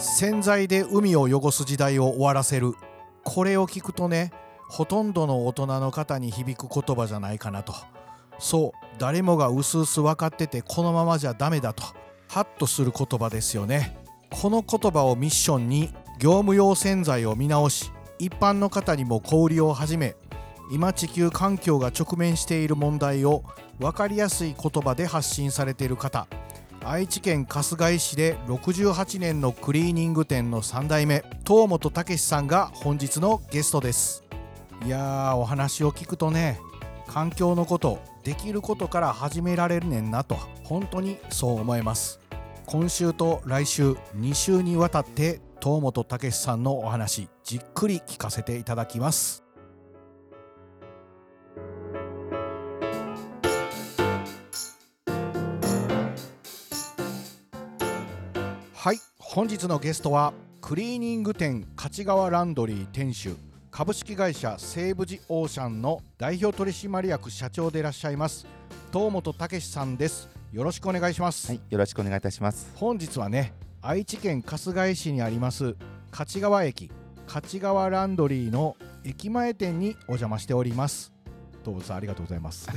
洗剤で海を汚す時代を終わらせる。これを聞くとねほとんどの大人の方に響く言葉じゃないかなと。そう誰もがうすうす分かっててこのままじゃダメだと。ハッとする言葉ですよね。この言葉をミッションに業務用洗剤を見直し一般の方にも小売りを始め今地球環境が直面している問題を分かりやすい言葉で発信されている方。愛知県春日井市で68年のクリーニング店の3代目東本武さんが本日のゲストです。いやーお話を聞くとね環境のことできることから始められるねんなと本当にそう思います。今週と来週2週にわたって東本武さんのお話じっくり聞かせていただきます。本日のゲストはクリーニング店勝川ランドリー店主株式会社西武寺オーシャンの代表取締役社長でいらっしゃいます。東本武さんです。よろしくお願いします、はい、よろしくお願いいたします。本日はね愛知県春日井市にあります勝川駅勝川ランドリーの駅前店にお邪魔しております動物さんありがとうございます。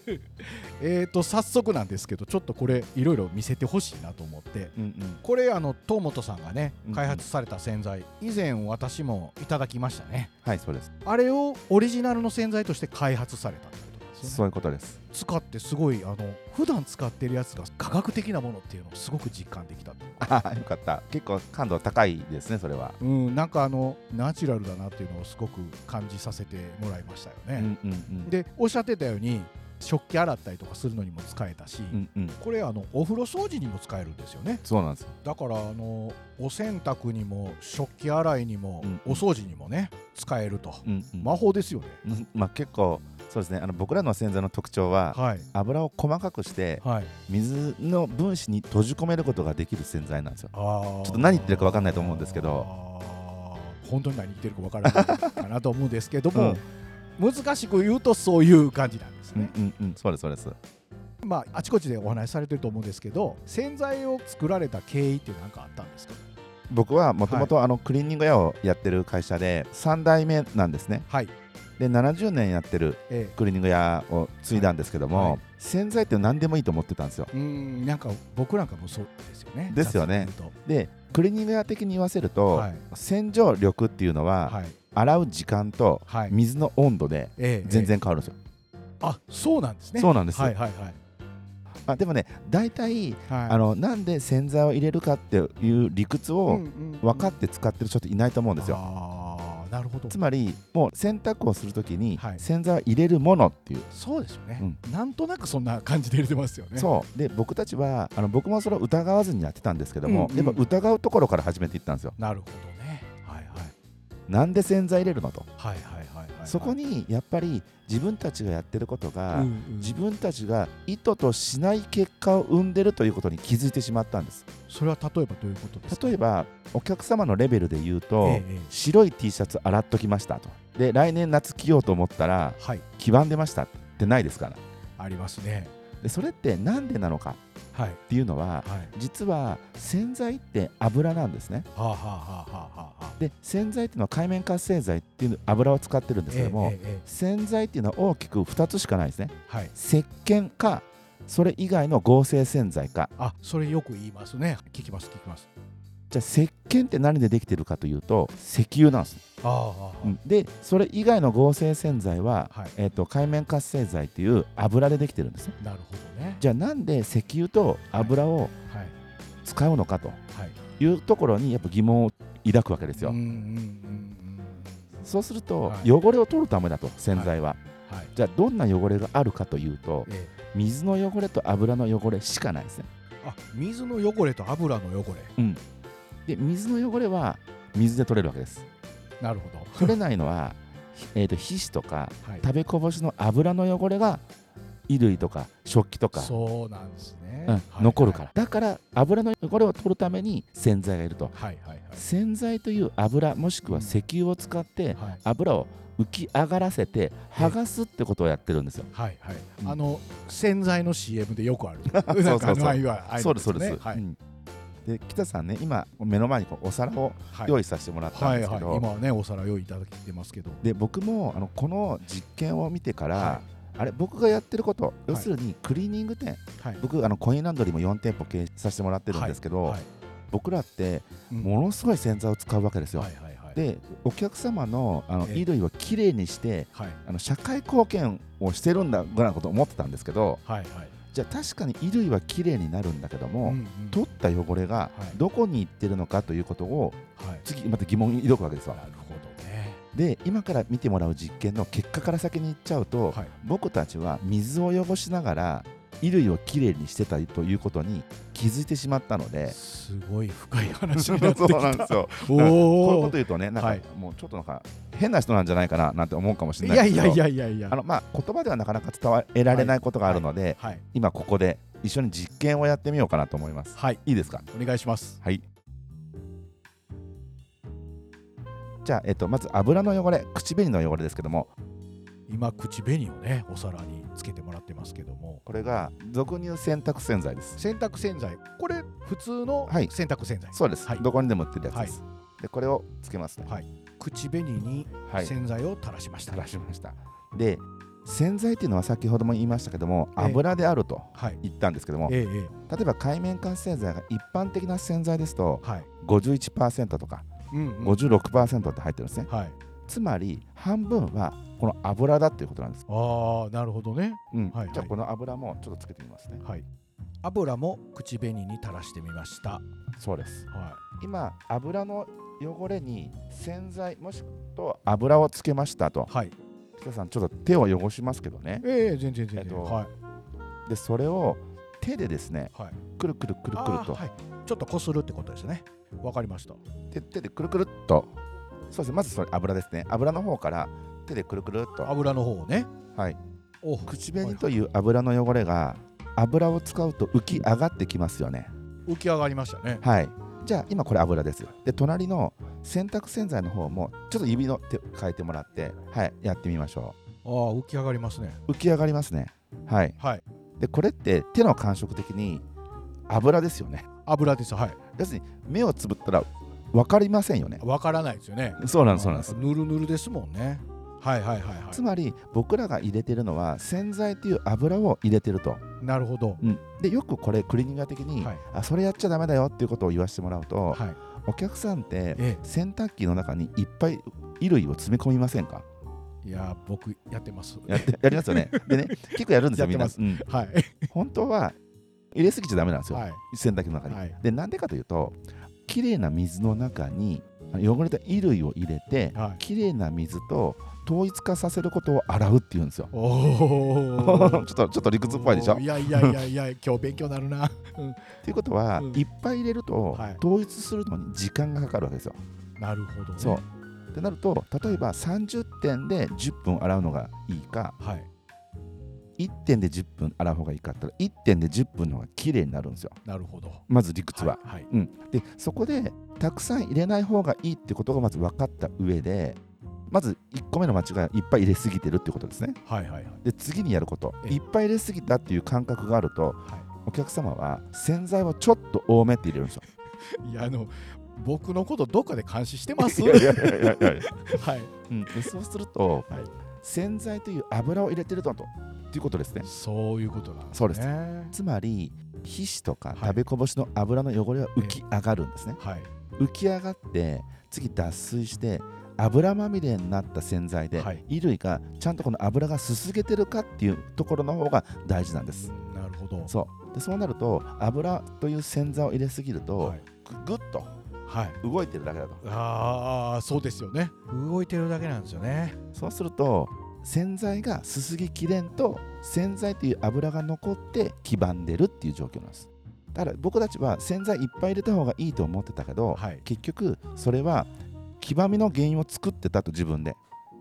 えーと早速なんですけどちょっとこれいろいろ見せてほしいなと思って。うんうん。これあの東本さんがね開発された洗剤、以前私もいただきましたね。はい、そうです。あれをオリジナルの洗剤として開発されたってことそういうことです。使ってすごいあの普段使ってるやつが科学的なものっていうのをすごく実感できたと ああ、よかった。結構感度高いですね、それは。うん、なんかあのナチュラルだなっていうのをすごく感じさせてもらいましたよね。うんうんうん。でおっしゃってたように食器洗ったりとかするのにも使えたし、うんうん。これあのお風呂掃除にも使えるんですよね。そうなんですよ。だからあのお洗濯にも食器洗いにも、うんお掃除にもね使えると、うんうん。魔法ですよね。うんまあ結構そうですね。あの僕らの洗剤の特徴ははい油を細かくしてはい。水の分子に閉じ込めることができる洗剤なんですよ。ちょっと何言ってるか分かんないと思うんですけど本当に何言ってるか分からないかなと思うんですけども、うん難しく言うとそういう感じなんですうんね。うんうん。そうですそうです。まあ、あちこちでお話しされてると思うんですけど洗剤を作られた経緯って何かあったんですか？僕はもともとあのクリーニング屋をやってる会社で3代目なんですね。はい、で70年やってるえクリーニング屋を継いだんですけども、はい。はい洗剤って何でもいいと思ってたんですよ。えうんなんか僕なんかもそうですよね。ですよね。でクリーニング屋的に言わせると、はい。洗浄力っていうのは、洗う時間とはい。水の温度でええ全然変わるんですよ。ええあそうなんですね。そうなんですよ。はいはいはい。まあ、でもね大体、はい。あのなんで洗剤を入れるかっていう理屈をうんうんうん。分かって使ってる人っていないと思うんですよ。ああなるほど。つまりもう洗濯をするときにはい。洗剤を入れるものっていう、そうですよね、うなんとなくそんな感じで入れてますよね。そう。で僕たちはあの僕もそれを疑わずにやってたんですけども、うんうん。やっぱ疑うところから始めていったんですよ。なるほどね。はいはい。なんで洗剤入れるのと、はいはいはいはい。そこにやっぱり自分たちがやってることが、うんうん。自分たちが意図としない結果を生んでるということに気づいてしまったんです。それは例えばどういうことですか？例えばお客様のレベルで言うと、え白い T シャツ洗っときましたと。で来年夏着ようと思ったらはい。黄ばんでましたってないですから。ありますね。でそれってなんでなのかはい。っていうのははい。実は洗剤って油なんですね。はあはあはあはあで洗剤っていうのは界面活性剤っていう油を使ってるんですけども、えええええ洗剤っていうのは大きく2つしかないですね。えはい。石鹸かそれ以外の合成洗剤か。あそれよく言いますね。聞きます聞きますじゃあ石鹸って何でできてるかというと石油なんです、うん。でそれ以外の合成洗剤は、はい。えー、と界面活性剤っていう油でできてるんですね。なるほどね。じゃあなんで石油と油をはい。使うのかとはい。いうところにやっぱ疑問を抱くわけですよ、うんうんうんうん。そうすると、はい。汚れを取るためだと洗剤は、うんはい。じゃあどんな汚れがあるかというとえ水の汚れと油の汚れしかないですね。えあ水の汚れと油の汚れで水の汚れは水で取れるわけです。なるほど。取れないのは、ひ えー、と皮脂とかはい。食べこぼしの油の汚れが衣類とか食器とか、そうなんですね。うんはい残るから。だから油の汚れを取るために洗剤がいると。はいはいはい。洗剤という油もしくは石油を使ってはい。油を浮き上がらせて剥がすってことをやってるんですよ。はいはい、うん。あの洗剤の CM でよくある。そうそうそう。そうですそうです。はい。うんで北さんね今目の前にこうお皿をはい。用意させてもらったんはいですけど、はい今はねお皿用意いただいてますけど。で僕もあのこの実験を見てから、はあれ僕がやってること要するにクリーニング店、はい。僕あのコインランドリーも4店舗経営させてもらってるんですけど、はい。僕らってうん。ものすごい洗剤を使うわけですよ。はいはいはい。でお客様のあのええ。衣類をきれいにしてはい。あの社会貢献をしてるんだぐらいのことを思ってたんですけどはいはいじゃあ確かに衣類はきれいになるんだけども、うんうん。取った汚れがはい。どこに行ってるのかということをはい。次また疑問に抱くわけですよな。るほどね。で今から見てもらう実験の結果から先に言っちゃうと、はい。僕たちは水を汚しながら衣類をきれいにしてたということに気づいてしまったので。すごい深い話になってきそうなんたですよ。おこういうこおと言うとね、なんか、はいもうちょっとなんか変な人なんじゃないかななんて思うかもしれいないですけど、やいやいやいやいやあのまあ言葉ではなかなか伝えられないことがあるので、はい今ここで一緒に実験をやってみようかなと思います。はいいいですか？お願いしますはい。じゃあ、えっと、まず油の汚れ、口紅の汚れですけども、今口紅をねお皿につけてもらってますけども。これが俗入洗濯洗剤です。洗濯洗剤。これ普通のはい。洗濯洗剤、そうです、はい。どこにでも売ってるやつです。で、これをつけますね。はい。口紅にはい。洗剤を垂らしました、垂らしました。で、洗剤っていうのは先ほども言いましたけども、ええ。油であるとはい。言ったんですけども、えええ例えば界面活性剤が一般的な洗剤ですとえはい。51%とかうん、うん、56%って入ってるんですね。はいつまり半分はこの油だっていうことなんです。ああなるほどね。うん。はいはい。じゃあこの油もちょっとつけてみますね。はい。油も口紅に垂らしてみました。そうです。は今油の汚れに洗剤もしくは油をつけましたと。いはい。北さんちょっと手を汚しますけどね。ええ全然全然、えっとはい。でそれを手でですねはい。くるくるくるくると。はい、ちょっとこするってことですね。わかりました。手手でくるくるっとそうですね。まずそれ油ですね。油の方から手でくるくるっと。油の方をね。はい。お口紅という油の汚れが油を使うと浮き上がってきますよね。浮き上がりましたね。はい。じゃあ今これ油ですで隣の洗濯洗剤の方もちょっと指の手変えてもらってはい。やってみましょああ浮き上がりますね。う浮き上がりますね。はい。はい。でこれって手の感触的に油ですよね。油です。はい。要するに目をつぶったら分かりませんよね。わからないですよね。そうなんですそうなんです。ぬるぬるですもんね。はいはいはいはつまり僕らが入れてるのは洗剤という油を入れてると、いなるほど。うん、でよくこれクリーニング的に、はい。あそれやっちゃダメだよっていうことを言わせてもらうと、はい。お客さんってえ洗濯機の中にいっぱい衣類を詰め込みませんか？えいや僕やってます。やってやりますよね。でね結構やるんですよみんな、うん、はい。本当は入れすぎちゃダメなんですよ、はい。洗濯機の中に、はい。でなんでかというと綺麗な水の中に汚れた衣類を入れてはい。綺麗な水と統一化させることを洗うっていうんですよ。お ちょっとちょっと理屈っぽいでしょ？いやいやいやいや 今日勉強になるな。っていうことは、うん。いっぱい入れると、はい。統一するのに時間がかかるわけですよ。なるほど、ね、そう。ってなると例えば30点で10分洗うのがいいかはい1点で10分洗う方がいいかったら1点で10分の方が綺麗になるんですよ。なるほど。まず理屈は。はい、はい。うん、でそこでたくさん入れない方がいいってことがまず分かった上でまず1個目の間違いはいっぱい入れすぎてるってことですね。はいはいはい。で次にやること。ええ。いっぱい入れすぎたっていう感覚があるとはお客様は洗剤をちょっと多めって入れるんですよ。いやあの僕のことどっかで監視してます？いやいやいやいやいや はい。うん、でそうすると、はい。洗剤という油を入れてるととっていうことですね。そういうことなんですね。そうです。つまり皮脂とかはい。食べこぼしの油の汚れは浮き上がるんですね、はい。浮き上がって次脱水して油まみれになった洗剤で、はい。衣類がちゃんとこの油がすすげてるかっていうところの方が大事なんです、うんなるほど。そう。でそうなると油という洗剤を入れすぎると、はい、ぐぐっとはい、動いてるだけだと。ああそうですよね。動いてるだけなんですよね。そうすると洗剤がすすぎきれんと洗剤という油が残って黄ばんでるっていう状況なんです。だから僕たちは洗剤いっぱい入れた方がいいと思ってたけど、はい。結局それは黄ばみの原因を作ってたと自分で。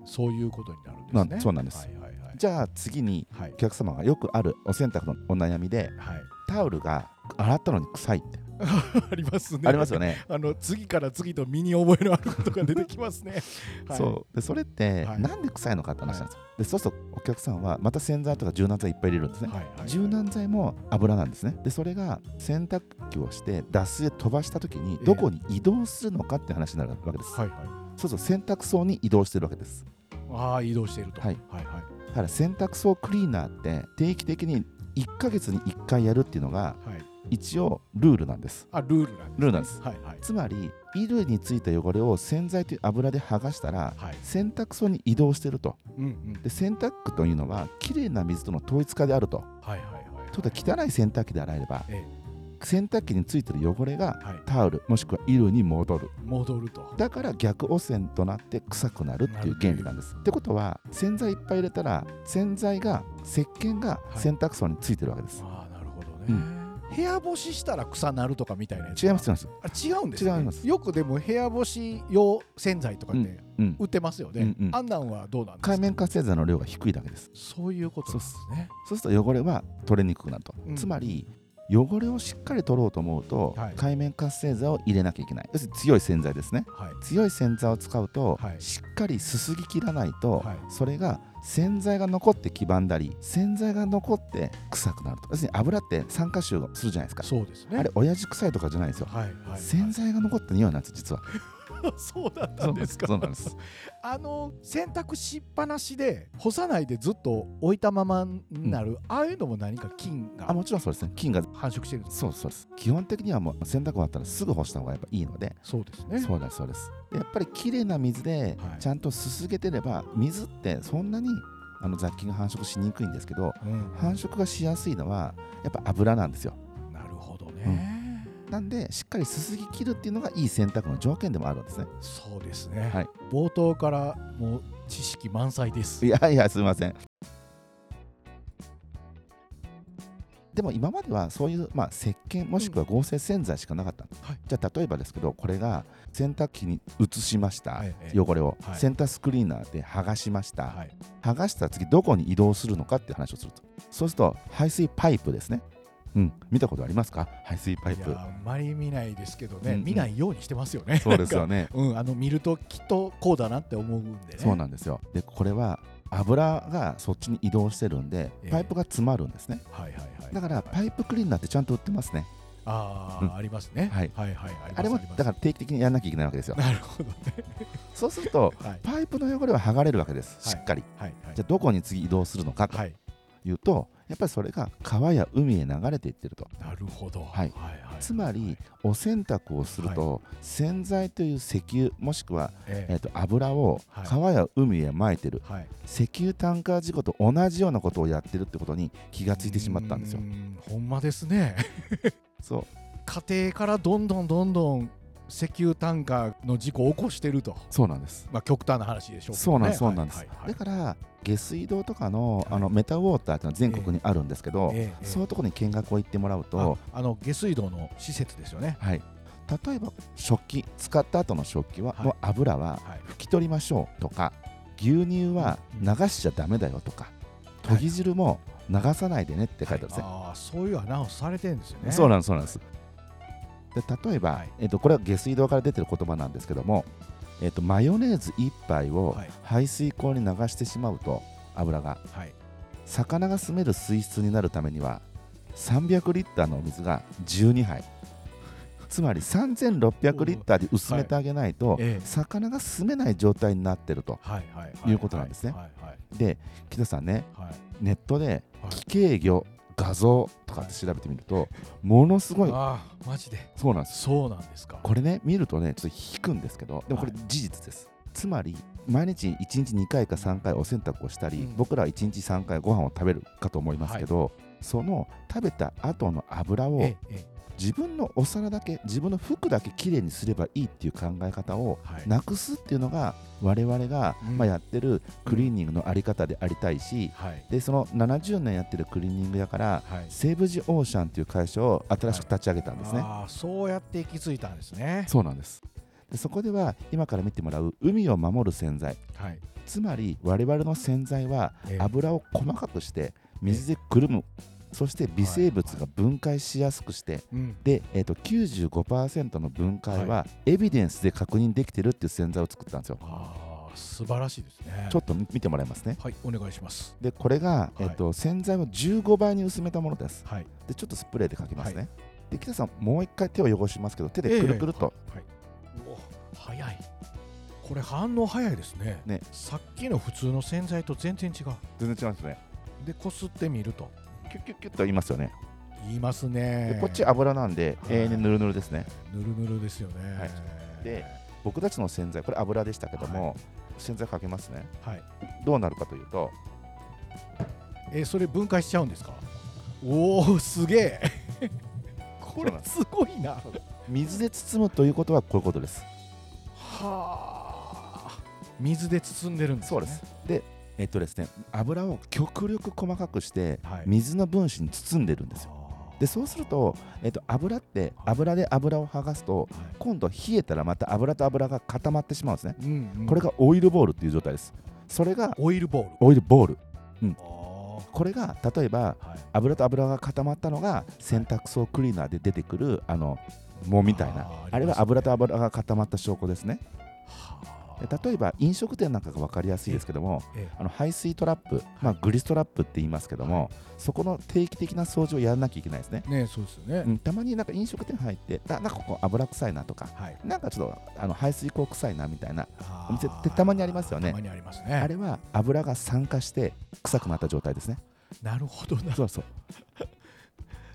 そういうことになるんですなねそうなんです。はいはいはい。じゃあ次にはい。お客様がよくあるお洗濯のお悩みではい。タオルが洗ったのに臭いって ありますねありますよね。あの次から次と身に覚えのあることが出てきますね。はい、そうでそれってはいなんで臭いのかって話なんですよ。でそうするとお客さんはまた洗剤とか柔軟剤いっぱい入れるんですね。柔軟剤も油なんですね。でそれが洗濯機をして脱水で飛ばした時にええどこに移動するのかって話になるわけです。はいはい。そうそう洗濯槽に移動してるわけです。ああ移動していると。はいはいはいだから洗濯槽クリーナーって定期的に1ヶ月に1回やるっていうのがはい。一応ルールなんです。あルールなんです、ね。ルールなんですはいはいつまり衣類についた汚れを洗剤という油で剥がしたらはい。洗濯槽に移動してると。うんうん。で洗濯機というのはきれいな水との統一化であると。はいはい汚い洗濯機で洗えればえ洗濯機についてる汚れがえはい。タオルもしくは衣類に戻る戻ると。だから逆汚染となって臭くなるっていう原理なんですってことは洗剤いっぱい入れたら洗剤が石鹸が洗濯槽についてるわけです、ああなるほどね、うん部屋干ししたら草なるとかみたいな違います違います。あれ違うんです、ね、違います。よくでも部屋干し用洗剤とかってうん売ってますよね、うんうん。あんなんはどうなんですか？海面活性剤の量が低いだけです。そういうことですね。そうすると汚れは取れにくくなると、うん。つまり汚れをしっかり取ろうと思うと、はい。海面活性剤を入れなきゃいけない。要するに強い洗剤ですね。はい。強い洗剤を使うと、はい。しっかりすすぎきらないと、はい。それが洗剤が残って黄ばんだり洗剤が残って臭くなると。要するに油って酸化臭がするじゃないですか。そうですね。あれ親父臭いとかじゃないんですよ、はいはい洗剤が残った匂いなんです実は そうだったんですか？そうなんです。あの洗濯しっぱなしで干さないでずっと置いたままになる、ああいうのも何か菌があもちろんそうですね。菌が繁殖してるそうそうです。基本的にはもう洗濯終わったらすぐ干した方がやっぱいいので。そうですね。そうですそうです。でやっぱりきれいな水ではい。ちゃんとすすげてれば水ってそんなにあの雑菌が繁殖しにくいんですけどうん。繁殖がしやすいのはやっぱ油なんですよ。なるほどね、なんでしっかりすすぎ切るっていうのがいい洗濯の条件でもあるんですね。そうですね、はい。冒頭からもう知識満載です。いやいやすみません。でも今まではそういう、まあ、石鹸もしくは合成洗剤しかなかった。の、はい。じゃあ例えばですけどこれが洗濯機に移しました、はい。ええ。汚れを、はい。洗濯スクリーナーで剥がしました、はい。剥がしたら次どこに移動するのかっていう話をすると。そうすると排水パイプですねうん。見たことありますか？排水パイプ。あんまり見ないですけどね、うんうん。見ないようにしてますよね。そうですよね。うん、あの見るときっとこうだなって思うんでねそうなんですよでこれは油がそっちに移動してるんでええ。パイプが詰まるんですね。はいはいはいだからパイプクリーナーってちゃんと売ってますね。ああ、うん。ありますね。はい。はいはいあれもだから定期的にやらなきゃいけないわけですよ。なるほどね。そうすると はい。パイプの汚れは剥がれるわけです。はいしっかり。はいはい。じゃあどこに次移動するのかと。はいいうとやっぱりそれが川や海へ流れていってると。なるほど。はい。はいはいつまりお洗濯をすると洗剤という石油もしくはええ。ーと油をはい。川や海へ撒いてる。石油タンカー事故と同じようなことをやってるってことに気がついてしまったんですよ。ほんまですね。そう。家庭からどんどんどんどん石油タンカーの事故を起こしてると、そうなんです。まあ、極端な話でしょうね、そうなんですそうなんです。はいはい。はいだから下水道とかのはい。あのメタウォーターってのは全国にあるんですけど、ええええ。そういうところに見学を行ってもらうと、ああの下水道の施設ですよね。はい、例えば食器使った後の食器は、はい。の油ははい。拭き取りましょうとか牛乳はうん。流しちゃダメだよとか、研ぎ汁も流さないでねって書いてあるんですね。ああそういうアナウンスされてるんですよね。そうなんですそうなんですで例えば、はい。えっとこれは下水道から出てる言葉なんですけども、えっとマヨネーズ1杯をはい。排水口に流してしまうと油が。はい。魚が住める水質になるためには300リッターのお水が12杯。つまり3600リッターで薄めてあげないと、ええ。魚が住めない状態になってるとはいうことなんですね。で木田さんねはい。ネットではい。奇形魚画像とかって調べてみるとものすごいああマジで。そうなんですそうなんですか。これね見るとねちょっと引くんですけどでもこれは事実です、つまり毎日1日2回か3回お洗濯をしたり、うん。僕らは1日3回ご飯を食べるかと思いますけど、その食べた後の油を自分のお皿だけ自分の服だけきれいにすればいいっていう考え方をなくすっていうのが我々が、うん。まあ、やってるクリーニングのあり方でありたいし、はい。でその70年やってるクリーニングやからはい。セーブ・ジ・オーシャンという会社を新しく立ち上げたんですね。ああそうやって行き着いたんですね。そうなんです。でそこでは今から見てもらう海を守る洗剤。はい。つまり我々の洗剤はええ。油を細かくして水でくるむそして微生物が分解しやすくして、うん。で、えー、と95%の分解はエビデンスで確認できてるっていう洗剤を作ったんですよ。ああ素晴らしいですね。ちょっと見見てもらいますね。はいお願いします。でこれが、い。えー、と洗剤を15倍に薄めたものです。はい。でちょっとスプレーでかけますね。はい。で北さんもう一回手を汚しますけど手でくるくると、はい、うお早い。これ反応早いですね。ね。さっきの普通の洗剤と全然違う。全然違うんですね。でこすってみるとキュッキュッキュッと言いますよね。言いますね。でこっち油なんではい。永遠にぬるぬるですね。ぬるぬるですよね。はい。で僕たちの洗剤これ油でしたけども、洗剤かけますね。はい。どうなるかというとえーそれ分解しちゃうんですか？おおすげえ。これすごいな。は水で包むということはこういうことです。あ。水で包んでるんですね。そうです。で、えっとですね、油を極力細かくして、はい。水の分子に包んでるんですよ。で、そうすると、えっと、油って油で油を剥がすと、はい。今度冷えたらまた油と油が固まってしまうんですね。うんうん。これがオイルボールっていう状態です。それがオイルボール。オイルボール。あこれが例えば油と油が固まったのが洗濯槽クリーナーで出てくるあの藻みたいな。あれは油と油が固まった証拠ですね。はで例えば飲食店なんかが分かりやすいですけどもええあの排水トラップ、まあ、グリストラップって言いますけども、そこの定期的な掃除をやらなきゃいけないですね。ねそうですよね、うん、たまになんか飲食店入ってあなんかここ油臭いなとかはい。なんかちょっとあの排水口臭いなみたいなお店ってたまにありますよね。たまにありますね。あれは油が酸化して臭くなった状態ですね。なるほどな。そうそう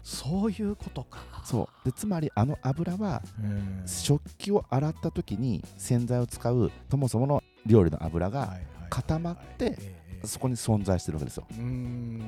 そういうことか。そう。でつまりあの油はうん。食器を洗った時に洗剤を使うそもそもの料理の油が固まってそこに存在してるわけですよ。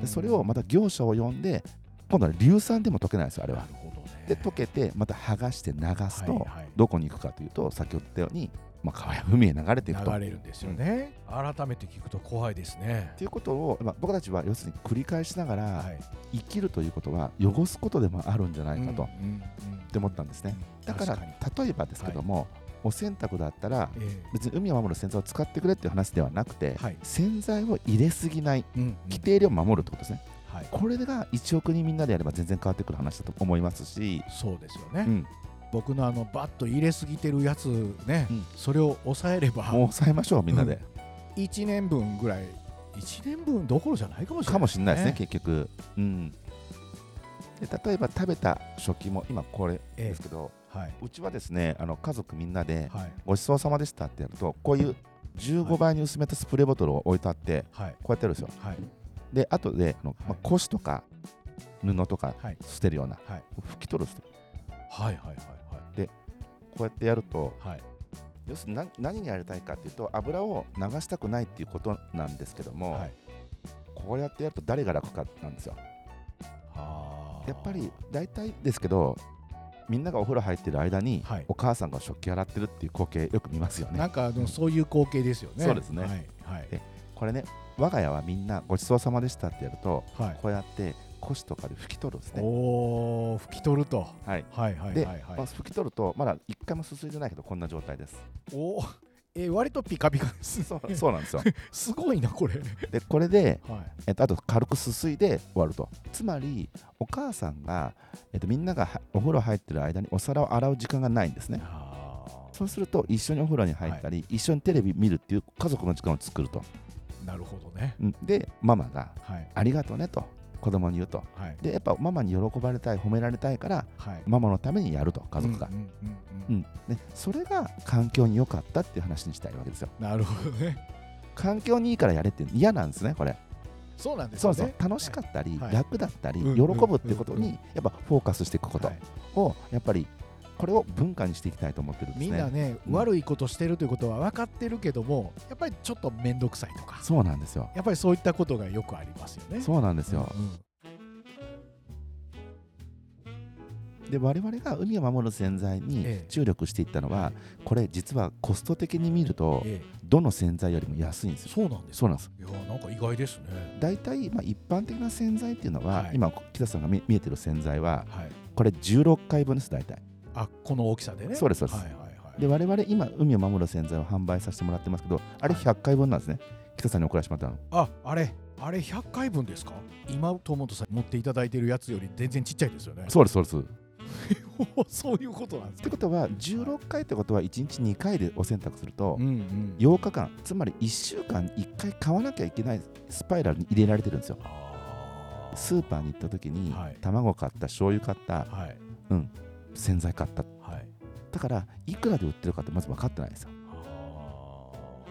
でそれをまた業者を呼んで今度は硫酸でも溶けないですよあれなはね。で溶けてまた剥がして流すと、どこに行くかというと先ほど言ったように、まあ、川や海へ流れていくと。流れるんですよね、改めて聞くと怖いですね。ということを、まあ、僕たちは要するに繰り返しながらはい。生きるということは汚すことでもあるんじゃないかと、っうんうんて思ったんですね。だから例えばですけども、お洗濯だったらえ別に海を守る洗剤を使ってくれっていう話ではなくて、はい。洗剤を入れすぎないえうんうん。規定量を守るってことですね。はい。これが1億人みんなでやれば全然変わってくる話だと思いますし、そうですよね、うん、僕のあのバッと入れすぎてるやつね、うん。それを抑えればもう抑えましょうみんなで、1年分ぐらい1年分どころじゃないかもしれないかもしれないですね結局、うん、で例えば食べた食器も今これえですけど、えはい。うちはですねあの家族みんなではいごちそうさまでしたってやるとこういう15倍に薄めたスプレーボトルを置いてあってはい。こうやってやるんですよ。はい。で後であの、まあ、腰とか布とかはい。捨てるようなはい。拭き取るんですよ。はいはいはいこうやってやるとはい。はい要するに何何にやりたいかっていうと油を流したくないっていうことなんですけども、はい。こうやってやると誰が楽かなんですよ。はあ。やっぱり大体ですけどみんながお風呂入ってる間に、はい。お母さんが食器洗ってるっていう光景よく見ますよね。なんかあのそういう光景ですよね。そうですね。はい。はい。でこれね我が家はみんなごちそうさまでしたってやるとはい。こうやって腰とかで拭き取るんですね。おお拭き取ると。はい。はいはいで、はいはい。まあ拭き取るとまだ一回もすすいでないけどこんな状態です。おおえ割とピカピカですそうそうなんですよ。すごいなこれ。でこれで、はい。えっと、あと軽くすすいで終わると。つまりお母さんが、えっと、みんながはお風呂入ってる間にお皿を洗う時間がないんですね。あそうすると一緒にお風呂に入ったり、一緒にテレビ見るっていう家族の時間を作ると。ーなるほどね。うん。でママがはい。ありがとうねと子供に言うと。はい。でやっぱママに喜ばれたい褒められたいからはい。ママのためにやると家族が。う、んそれが環境に良かったっていう話にしたいわけですよ。なるほどね。環境にいいからやれって嫌なんですねこれ。そうなんですそうそう。楽しかったり、はい。楽だったり、うん。喜ぶってことにやっぱフォーカスしていくことはい。をやっぱりこれを文化にしていきたいと思ってるんですね。みんなね、うん悪いことしてるということは分かってるけどもやっぱりちょっと面倒くさいとか。そうなんですよ。やっぱりそういったことがよくありますよね。そうなんですよ、うんうん。で我々が海を守る洗剤にええ。注力していったのは、これ実はコスト的に見るとええ。どの洗剤よりも安いんですよ。そうなんですそうなんです。いやなんか意外ですね。大体、まあ、一般的な洗剤っていうのは、はい。今北さんが見見えてる洗剤ははい。これ16回分です大体あこの大きさでね。そうですそうです。はいはいはい。で我々今海を守る洗剤を販売させてもらってますけどあれはい100回分なんですね、北さんに送らせてもらったの。ああれあれ100回分ですか？今友本さん持っていただいてるやつより全然ちっちゃいですよね。そうですそうです。っ そういうことなんですか？てことは16回ってことは1日2回でお洗濯するとうんうん。8日間つまり1週間1回買わなきゃいけないスパイラルに入れられてるんですよ。スーパーに行った時に、はい。卵買った醤油買った。はい洗剤買った。はい。だからいくらで売ってるかってまず分かってないんですよ。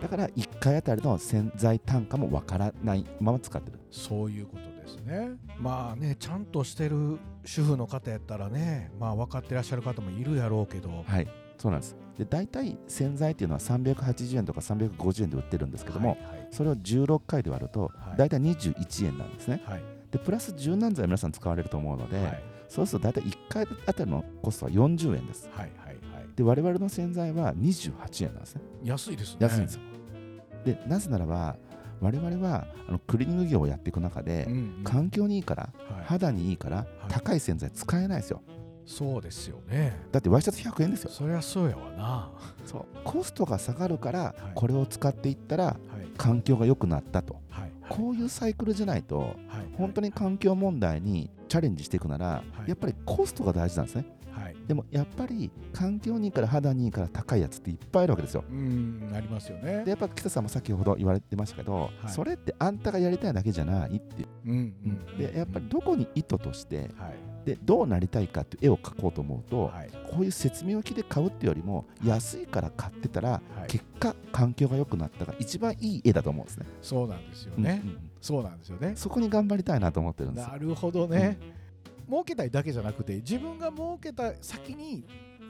だから1回あたりの洗剤単価も分からないまま使ってる。そういうことですね。まあねちゃんとしてる主婦の方やったらねまあ分かってらっしゃる方もいるやろうけど。はい。そうなんです。で大体洗剤っていうのは380円とか350円で売ってるんですけども、はいはい。それを16回で割るとはい。大体21円なんですね。はい。でプラス柔軟剤皆さん使われると思うので、はいそうすると大体1回あたりのコストは40円です。はいはいはい。で我々の洗剤は28円なんですね。安いですね。安いんですよ、でなぜならば我々はあのクリーニング業をやっていく中で、うんうん。環境にいいからはい。肌にいいから、い。高い洗剤使えないですよ。そうですよね。だってワイシャツ100円ですよ。そりゃそうやわな。そう。コストが下がるから、はい。これを使っていったらはい。環境が良くなったと。はい。こういうサイクルじゃないとはい。本当に環境問題にチャレンジしていくなら、はい。やっぱりコストが大事なんですね。はい。でもやっぱり環境にいいから肌にいいから高いやつっていっぱいあるわけですよ。うんありますよね。でやっぱ北さんも先ほど言われてましたけど、い。それってあんたがやりたいだけじゃないって、う。んうんでやっぱりどこに意図としてはい。でどうなりたいかっていう絵を描こうと思うと、はい。こういう説明書きで買うっていうよりも安いから買ってたらはい。結果環境が良くなったが一番いい絵だと思うんですね。そうなんですよね。うんうんうんそうなんですよね。そこに頑張りたいなと思ってるんです。なるほどね。儲けたいだけじゃなくて自分が儲けた先に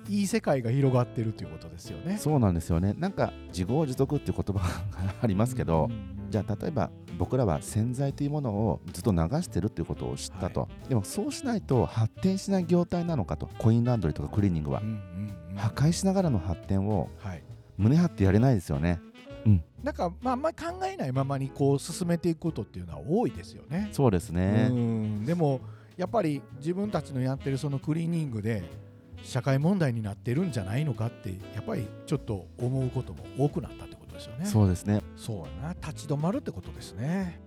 いい世界が広がってるということですよね。そうなんですよね。なんか自業自得っていう言葉がありますけど、うんうんじゃあ例えば僕らは洗剤というものをずっと流してるっていうことを知ったと、でもそうしないと発展しない業態なのかと。コインランドリーとかクリーニングは。うんうんうん。破壊しながらの発展をはい。胸張ってやれないですよねなんかまああんまり考えないままにこう進めていくことっていうのは多いですよね。そうですね、うんでもやっぱり自分たちのやってるそのクリーニングで社会問題になってるんじゃないのかってやっぱりちょっと思うことも多くなったってことですよね。そうですねそうやな立ち止まるってことですね。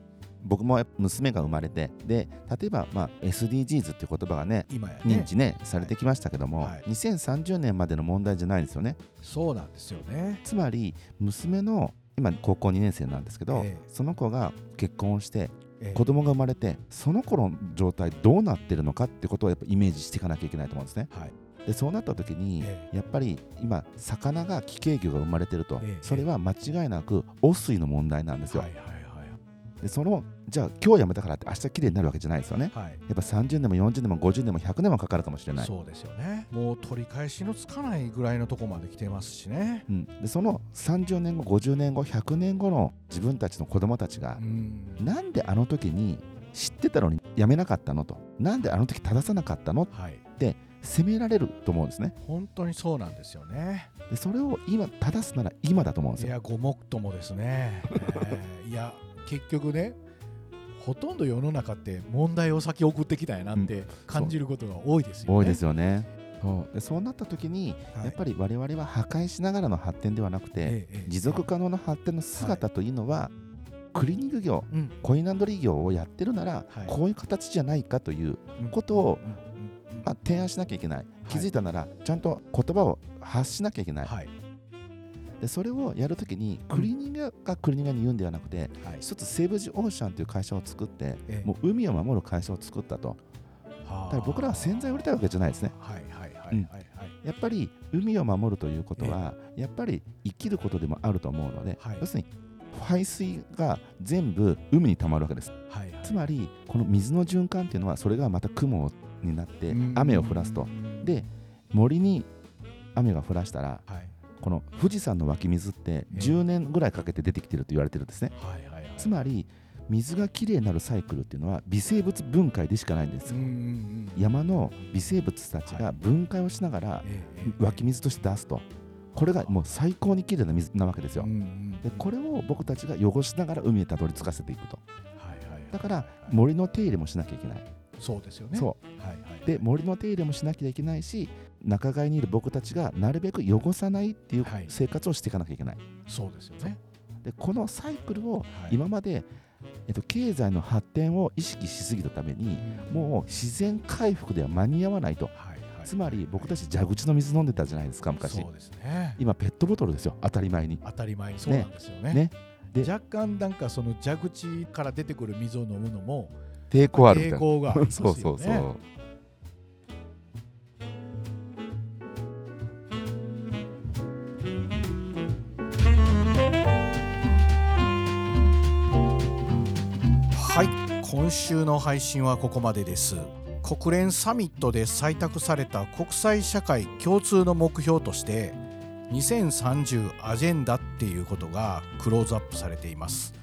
僕も娘が生まれてで例えば、まあ、SDGs っていう言葉がね今やね。認知ねされてきましたけども、はい2030年までの問題じゃないですよね。そうなんですよね。つまり娘の今高校2年生なんですけど、ええ。その子が結婚をしてええ。子供が生まれてその子の状態どうなってるのかってことをやっぱイメージしていかなきゃいけないと思うんですね。はい。でそうなった時に、え。やっぱり今魚が奇形魚が生まれてると、ええ。それは間違いなく汚水の問題なんですよ、はいはいはいでそのじゃあ今日やめたからって明日きれいになるわけじゃないですよねはい。やっぱ30年も40年も50年も100年もかかるかもしれないそうですよね。もう取り返しのつかないぐらいのとこまで来てますしね。うん、でその30年後50年後100年後の自分たちの子供たちがう、んなんであの時に知ってたのにやめなかったのと？なんであの時正さなかったの？はい。責められると思うんですね本当にそうなんですよね。でそれを今正すなら今だと思うんですよいやごもっともですね、えーいや結局ねほとんど世の中って問題を先送ってきたんやなって感じることが多いですよね。多いですよね。そう。でそうなった時に、はい。やっぱり我々は破壊しながらの発展ではなくて、ええええ持続可能な発展の姿というのは、クリーニング業うん。コインランドリー業をやってるなら、はい。こういう形じゃないかという、うん。ことをうん。うん。うん。まあ、提案しなきゃいけない。気づいたなら、ちゃんと言葉を発しなきゃいけない、はいでそれをやるときにクリーニングがクリーニングに言うんではなくて、はい。一つセーブ・ジ・オーシャンという会社を作って、ええ。もう海を守る会社を作ったと。はあ。だから僕らは洗剤を売りたいわけじゃないですね。やっぱり海を守るということは、やっぱり生きることでもあると思うので、はい。要するに排水が全部海に溜まるわけです。はいはい。つまりこの水の循環っていうのはそれがまた雲になって雨を降らすと。うんで森に雨が降らしたらはいこの富士山の湧き水って10年ぐらいかけて出てきてると言われてるんですね。はいはいはい。つまり水がきれいになるサイクルっていうのは微生物分解でしかないんですうんうんうん山の微生物たちが分解をしながら湧き水として出すと。これがもう最高にきれいな水なわけですよ。うんうんでこれを僕たちが汚しながら海へたどり着かせていくと。はいはいはい。だから森の手入れもしなきゃいけないそうですよね。そう。はいはいで森の手入れもしなきゃいけないし仲買にいる僕たちがなるべく汚さないっていうはい。生活をしていかなきゃいけない、そうですよね。でこのサイクルをはい。今までえっと、経済の発展を意識しすぎたためにもう自然回復では間に合わないと。はいはいつまり僕たち蛇口の水飲んでたじゃないですか昔。そうですね。今ペットボトルですよ。当たり前に。当たり前に。そうなんですよね。ね。で若干なんかその蛇口から出てくる水を飲むのも抵抗あるみたいな。抵抗が。あねそうそう。そうはい。今週の配信はここまでです。国連サミットで採択された国際社会共通の目標として2030アジェンダっていうことがクローズアップされています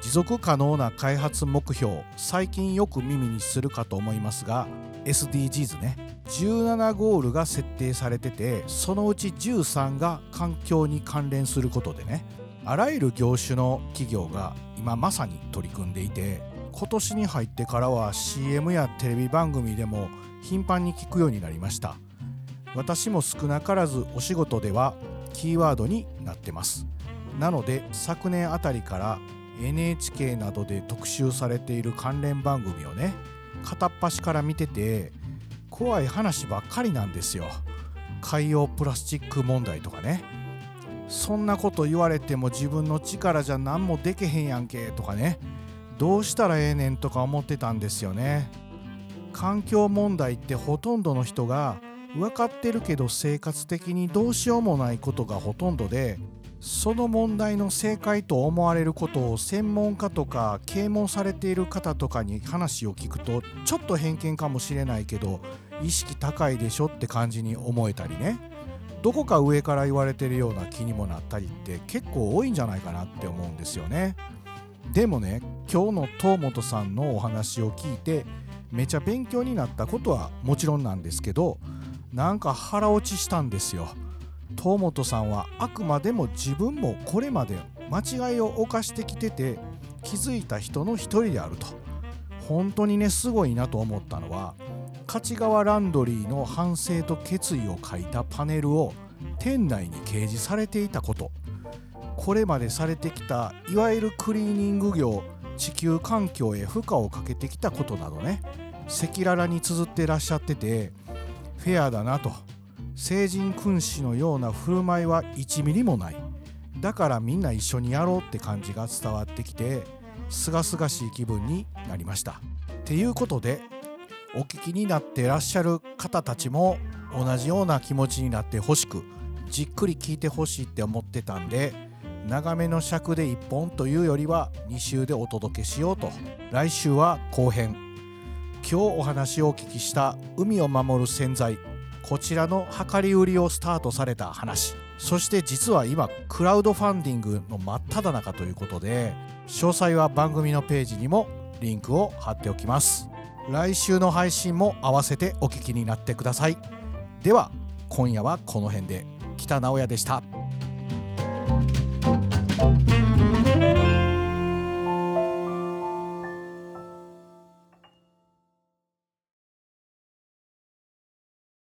持続可能な開発目標最近よく耳にするかと思いますが SDGs ね。17ゴールが設定されててそのうち13が環境に関連することでねあらゆる業種の企業が今まさに取り組んでいて今年に入ってからは CM やテレビ番組でも頻繁に聞くようになりました。私も少なからずお仕事ではキーワードになってます。なので昨年あたりから NHK などで特集されている関連番組をね片っ端から見てて怖い話ばっかりなんですよ。海洋プラスチック問題とかね。そんなこと言われても自分の力じゃ何もでけへんやんけとかね。どうしたらええねんとか思ってたんですよね。環境問題ってほとんどの人が分かってるけど生活的にどうしようもないことがほとんどでその問題の正解と思われることを専門家とか啓蒙されている方とかに話を聞くとちょっと偏見かもしれないけど意識高いでしょって感じに思えたりね。どこか上から言われてるような気にもなったりって結構多いんじゃないかなって思うんですよね。でもね今日の東本さんのお話を聞いてめちゃ勉強になったことはもちろんなんですけどなんか腹落ちしたんですよ。東本さんはあくまでも自分もこれまで間違いを犯してきてて気づいた人の一人であると。本当にねすごいなと思ったのは勝川ランドリーの反省と決意を書いたパネルを店内に掲示されていたこと。これまでされてきたいわゆるクリーニング業地球環境へ負荷をかけてきたことなどね赤裸々に綴ってらっしゃっててフェアだなと。聖人君子のような振る舞いは1ミリもない。だからみんな一緒にやろうって感じが伝わってきてすがすがしい気分になりました。っていうことでお聞きになってらっしゃる方たちも同じような気持ちになってほしくじっくり聞いてほしいって思ってたんで長めの尺で1本というよりは2週でお届けしようと。来週は後編。今日お話をお聞きした海を守る洗剤こちらの量り売りをスタートされた話。そして実は今クラウドファンディングの真っ只中ということで詳細は番組のページにもリンクを貼っておきます。来週の配信も合わせてお聞きになってください。では今夜はこの辺で。北直哉でした。thank you